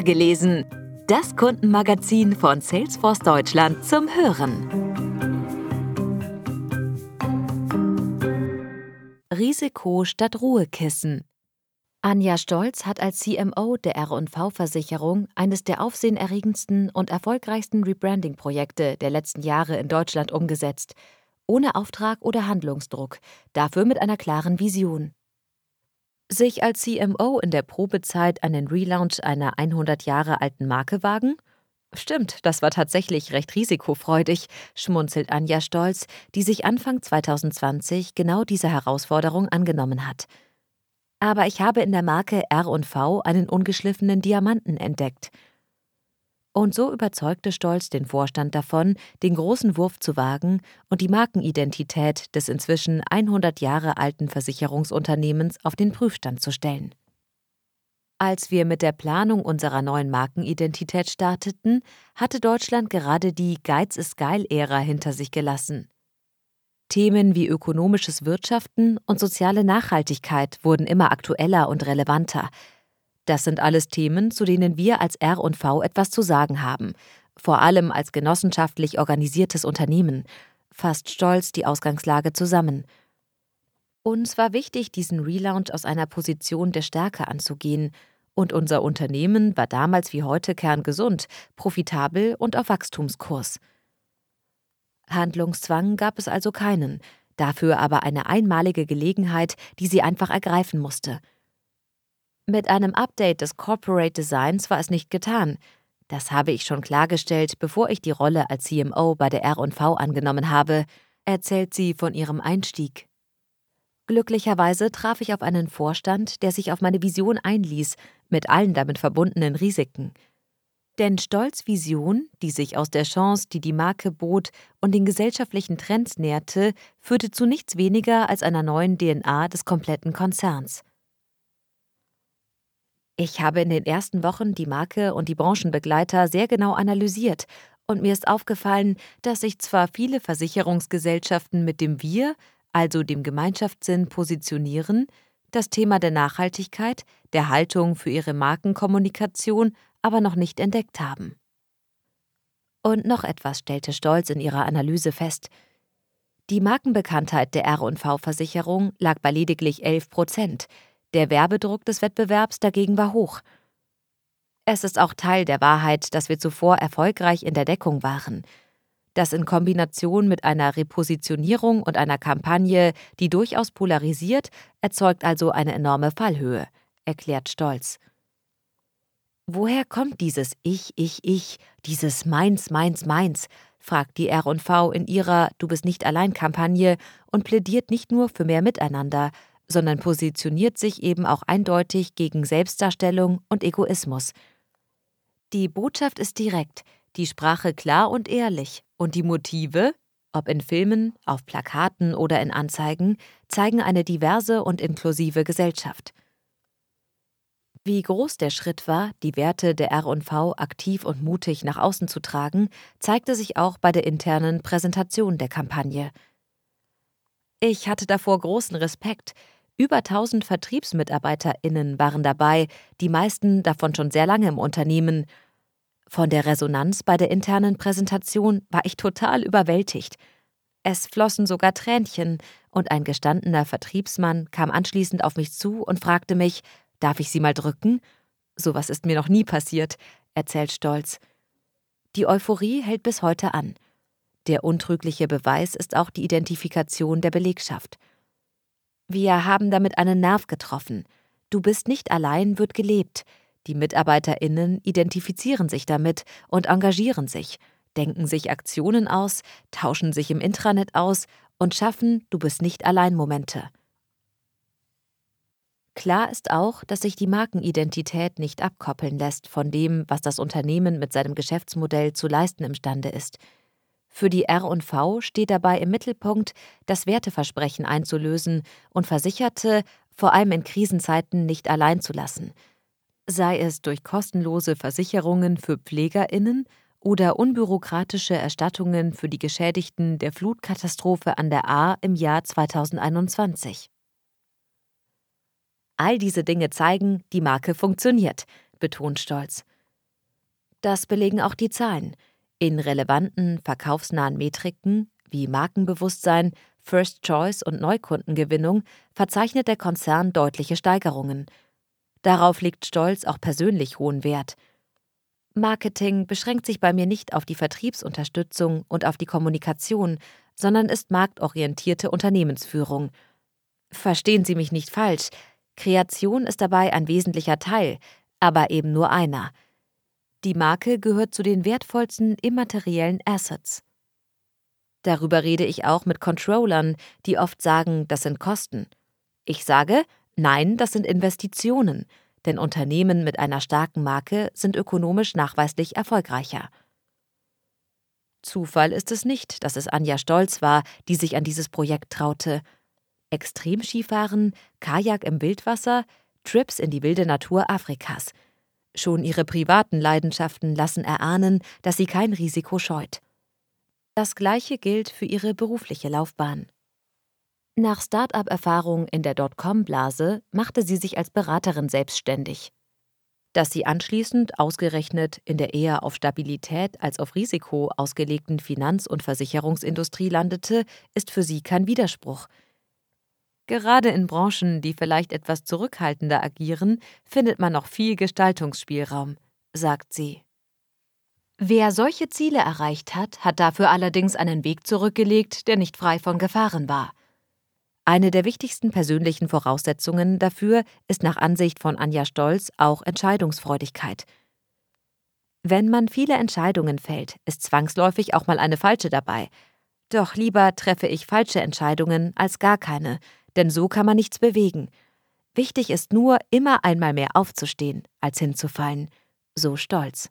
gelesen. Das Kundenmagazin von Salesforce Deutschland zum Hören. Risiko statt Ruhekissen. Anja Stolz hat als CMO der R&V-Versicherung eines der aufsehenerregendsten und erfolgreichsten Rebranding-Projekte der letzten Jahre in Deutschland umgesetzt. Ohne Auftrag oder Handlungsdruck, dafür mit einer klaren Vision. Sich als CMO in der Probezeit einen Relaunch einer 100 Jahre alten Marke wagen? Stimmt, das war tatsächlich recht risikofreudig, schmunzelt Anja Stolz, die sich Anfang 2020 genau dieser Herausforderung angenommen hat. Aber ich habe in der Marke R&V einen ungeschliffenen Diamanten entdeckt – und so überzeugte Stolz den Vorstand davon, den großen Wurf zu wagen und die Markenidentität des inzwischen 100 Jahre alten Versicherungsunternehmens auf den Prüfstand zu stellen. Als wir mit der Planung unserer neuen Markenidentität starteten, hatte Deutschland gerade die Geiz ist geil-Ära hinter sich gelassen. Themen wie ökonomisches Wirtschaften und soziale Nachhaltigkeit wurden immer aktueller und relevanter, das sind alles Themen, zu denen wir als R&V etwas zu sagen haben, vor allem als genossenschaftlich organisiertes Unternehmen, fasst stolz die Ausgangslage zusammen. Uns war wichtig, diesen Relaunch aus einer Position der Stärke anzugehen, und unser Unternehmen war damals wie heute kerngesund, profitabel und auf Wachstumskurs. Handlungszwang gab es also keinen, dafür aber eine einmalige Gelegenheit, die sie einfach ergreifen musste – mit einem Update des Corporate Designs war es nicht getan. Das habe ich schon klargestellt, bevor ich die Rolle als CMO bei der R&V angenommen habe, erzählt sie von ihrem Einstieg. Glücklicherweise traf ich auf einen Vorstand, der sich auf meine Vision einließ, mit allen damit verbundenen Risiken. Denn Stolz Vision, die sich aus der Chance, die die Marke bot und den gesellschaftlichen Trends näherte, führte zu nichts weniger als einer neuen DNA des kompletten Konzerns. Ich habe in den ersten Wochen die Marke und die Branchenbegleiter sehr genau analysiert und mir ist aufgefallen, dass sich zwar viele Versicherungsgesellschaften mit dem Wir, also dem Gemeinschaftssinn, positionieren, das Thema der Nachhaltigkeit, der Haltung für ihre Markenkommunikation aber noch nicht entdeckt haben. Und noch etwas stellte Stolz in ihrer Analyse fest. Die Markenbekanntheit der R&V-Versicherung lag bei lediglich 11 Prozent, der Werbedruck des Wettbewerbs dagegen war hoch. Es ist auch Teil der Wahrheit, dass wir zuvor erfolgreich in der Deckung waren. Das in Kombination mit einer Repositionierung und einer Kampagne, die durchaus polarisiert, erzeugt also eine enorme Fallhöhe, erklärt Stolz. Woher kommt dieses Ich, Ich, Ich, dieses Meins, Meins, Meins? fragt die R&V in ihrer Du bist nicht allein Kampagne und plädiert nicht nur für mehr Miteinander, sondern positioniert sich eben auch eindeutig gegen Selbstdarstellung und Egoismus. Die Botschaft ist direkt, die Sprache klar und ehrlich und die Motive, ob in Filmen, auf Plakaten oder in Anzeigen, zeigen eine diverse und inklusive Gesellschaft. Wie groß der Schritt war, die Werte der RV aktiv und mutig nach außen zu tragen, zeigte sich auch bei der internen Präsentation der Kampagne. Ich hatte davor großen Respekt, über 1000 VertriebsmitarbeiterInnen waren dabei, die meisten davon schon sehr lange im Unternehmen. Von der Resonanz bei der internen Präsentation war ich total überwältigt. Es flossen sogar Tränchen, und ein gestandener Vertriebsmann kam anschließend auf mich zu und fragte mich, darf ich Sie mal drücken? Sowas ist mir noch nie passiert, erzählt Stolz. Die Euphorie hält bis heute an. Der untrügliche Beweis ist auch die Identifikation der Belegschaft. Wir haben damit einen Nerv getroffen. Du bist nicht allein wird gelebt. Die Mitarbeiterinnen identifizieren sich damit und engagieren sich, denken sich Aktionen aus, tauschen sich im Intranet aus und schaffen Du bist nicht allein Momente. Klar ist auch, dass sich die Markenidentität nicht abkoppeln lässt von dem, was das Unternehmen mit seinem Geschäftsmodell zu leisten imstande ist. Für die R&V steht dabei im Mittelpunkt, das Werteversprechen einzulösen und Versicherte vor allem in Krisenzeiten nicht allein zu lassen. Sei es durch kostenlose Versicherungen für Pflegerinnen oder unbürokratische Erstattungen für die Geschädigten der Flutkatastrophe an der A im Jahr 2021. All diese Dinge zeigen, die Marke funktioniert, betont Stolz. Das belegen auch die Zahlen. In relevanten, verkaufsnahen Metriken wie Markenbewusstsein, First Choice und Neukundengewinnung verzeichnet der Konzern deutliche Steigerungen. Darauf legt Stolz auch persönlich hohen Wert. Marketing beschränkt sich bei mir nicht auf die Vertriebsunterstützung und auf die Kommunikation, sondern ist marktorientierte Unternehmensführung. Verstehen Sie mich nicht falsch, Kreation ist dabei ein wesentlicher Teil, aber eben nur einer. Die Marke gehört zu den wertvollsten immateriellen Assets. Darüber rede ich auch mit Controllern, die oft sagen, das sind Kosten. Ich sage, nein, das sind Investitionen, denn Unternehmen mit einer starken Marke sind ökonomisch nachweislich erfolgreicher. Zufall ist es nicht, dass es Anja Stolz war, die sich an dieses Projekt traute. Extremskifahren, Kajak im Wildwasser, Trips in die wilde Natur Afrikas. Schon ihre privaten Leidenschaften lassen erahnen, dass sie kein Risiko scheut. Das gleiche gilt für ihre berufliche Laufbahn. Nach Start-up-Erfahrung in der Dotcom-Blase machte sie sich als Beraterin selbstständig. Dass sie anschließend ausgerechnet in der eher auf Stabilität als auf Risiko ausgelegten Finanz- und Versicherungsindustrie landete, ist für sie kein Widerspruch. Gerade in Branchen, die vielleicht etwas zurückhaltender agieren, findet man noch viel Gestaltungsspielraum, sagt sie. Wer solche Ziele erreicht hat, hat dafür allerdings einen Weg zurückgelegt, der nicht frei von Gefahren war. Eine der wichtigsten persönlichen Voraussetzungen dafür ist nach Ansicht von Anja Stolz auch Entscheidungsfreudigkeit. Wenn man viele Entscheidungen fällt, ist zwangsläufig auch mal eine falsche dabei. Doch lieber treffe ich falsche Entscheidungen als gar keine, denn so kann man nichts bewegen. Wichtig ist nur, immer einmal mehr aufzustehen, als hinzufallen. So stolz.